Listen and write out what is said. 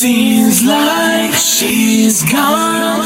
Seems like she's gone.